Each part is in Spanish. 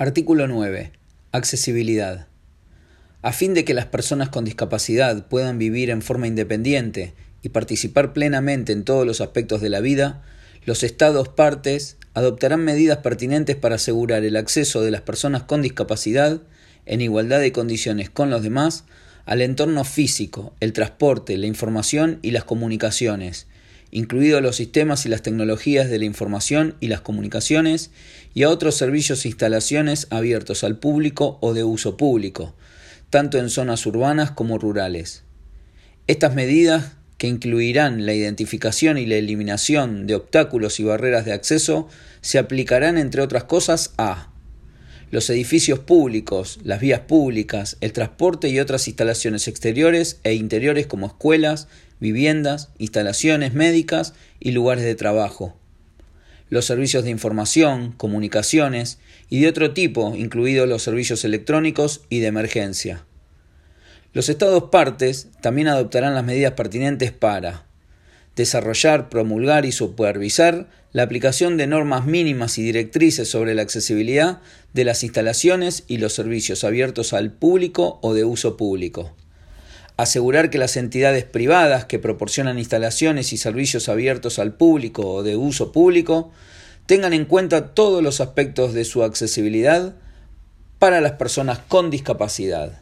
Artículo 9. Accesibilidad. A fin de que las personas con discapacidad puedan vivir en forma independiente y participar plenamente en todos los aspectos de la vida, los Estados partes adoptarán medidas pertinentes para asegurar el acceso de las personas con discapacidad, en igualdad de condiciones con los demás, al entorno físico, el transporte, la información y las comunicaciones, incluidos los sistemas y las tecnologías de la información y las comunicaciones, y a otros servicios e instalaciones abiertos al público o de uso público, tanto en zonas urbanas como rurales. Estas medidas, que incluirán la identificación y la eliminación de obstáculos y barreras de acceso, se aplicarán, entre otras cosas, a los edificios públicos, las vías públicas, el transporte y otras instalaciones exteriores e interiores como escuelas, viviendas, instalaciones médicas y lugares de trabajo. Los servicios de información, comunicaciones y de otro tipo, incluidos los servicios electrónicos y de emergencia. Los Estados partes también adoptarán las medidas pertinentes para desarrollar, promulgar y supervisar la aplicación de normas mínimas y directrices sobre la accesibilidad de las instalaciones y los servicios abiertos al público o de uso público. Asegurar que las entidades privadas que proporcionan instalaciones y servicios abiertos al público o de uso público tengan en cuenta todos los aspectos de su accesibilidad para las personas con discapacidad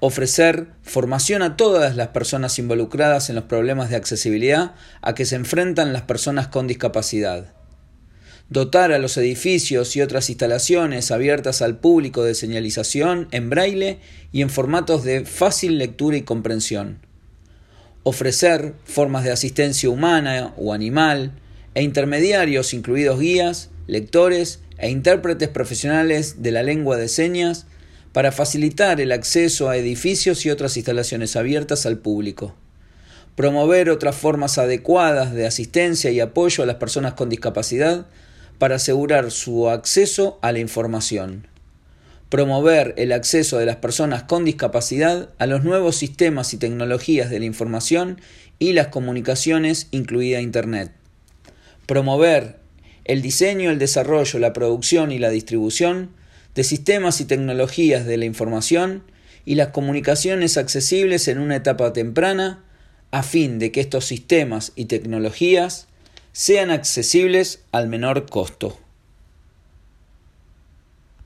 ofrecer formación a todas las personas involucradas en los problemas de accesibilidad a que se enfrentan las personas con discapacidad. Dotar a los edificios y otras instalaciones abiertas al público de señalización en braille y en formatos de fácil lectura y comprensión. Ofrecer formas de asistencia humana o animal e intermediarios incluidos guías, lectores e intérpretes profesionales de la lengua de señas para facilitar el acceso a edificios y otras instalaciones abiertas al público. Promover otras formas adecuadas de asistencia y apoyo a las personas con discapacidad para asegurar su acceso a la información. Promover el acceso de las personas con discapacidad a los nuevos sistemas y tecnologías de la información y las comunicaciones, incluida Internet. Promover el diseño, el desarrollo, la producción y la distribución de sistemas y tecnologías de la información y las comunicaciones accesibles en una etapa temprana a fin de que estos sistemas y tecnologías sean accesibles al menor costo.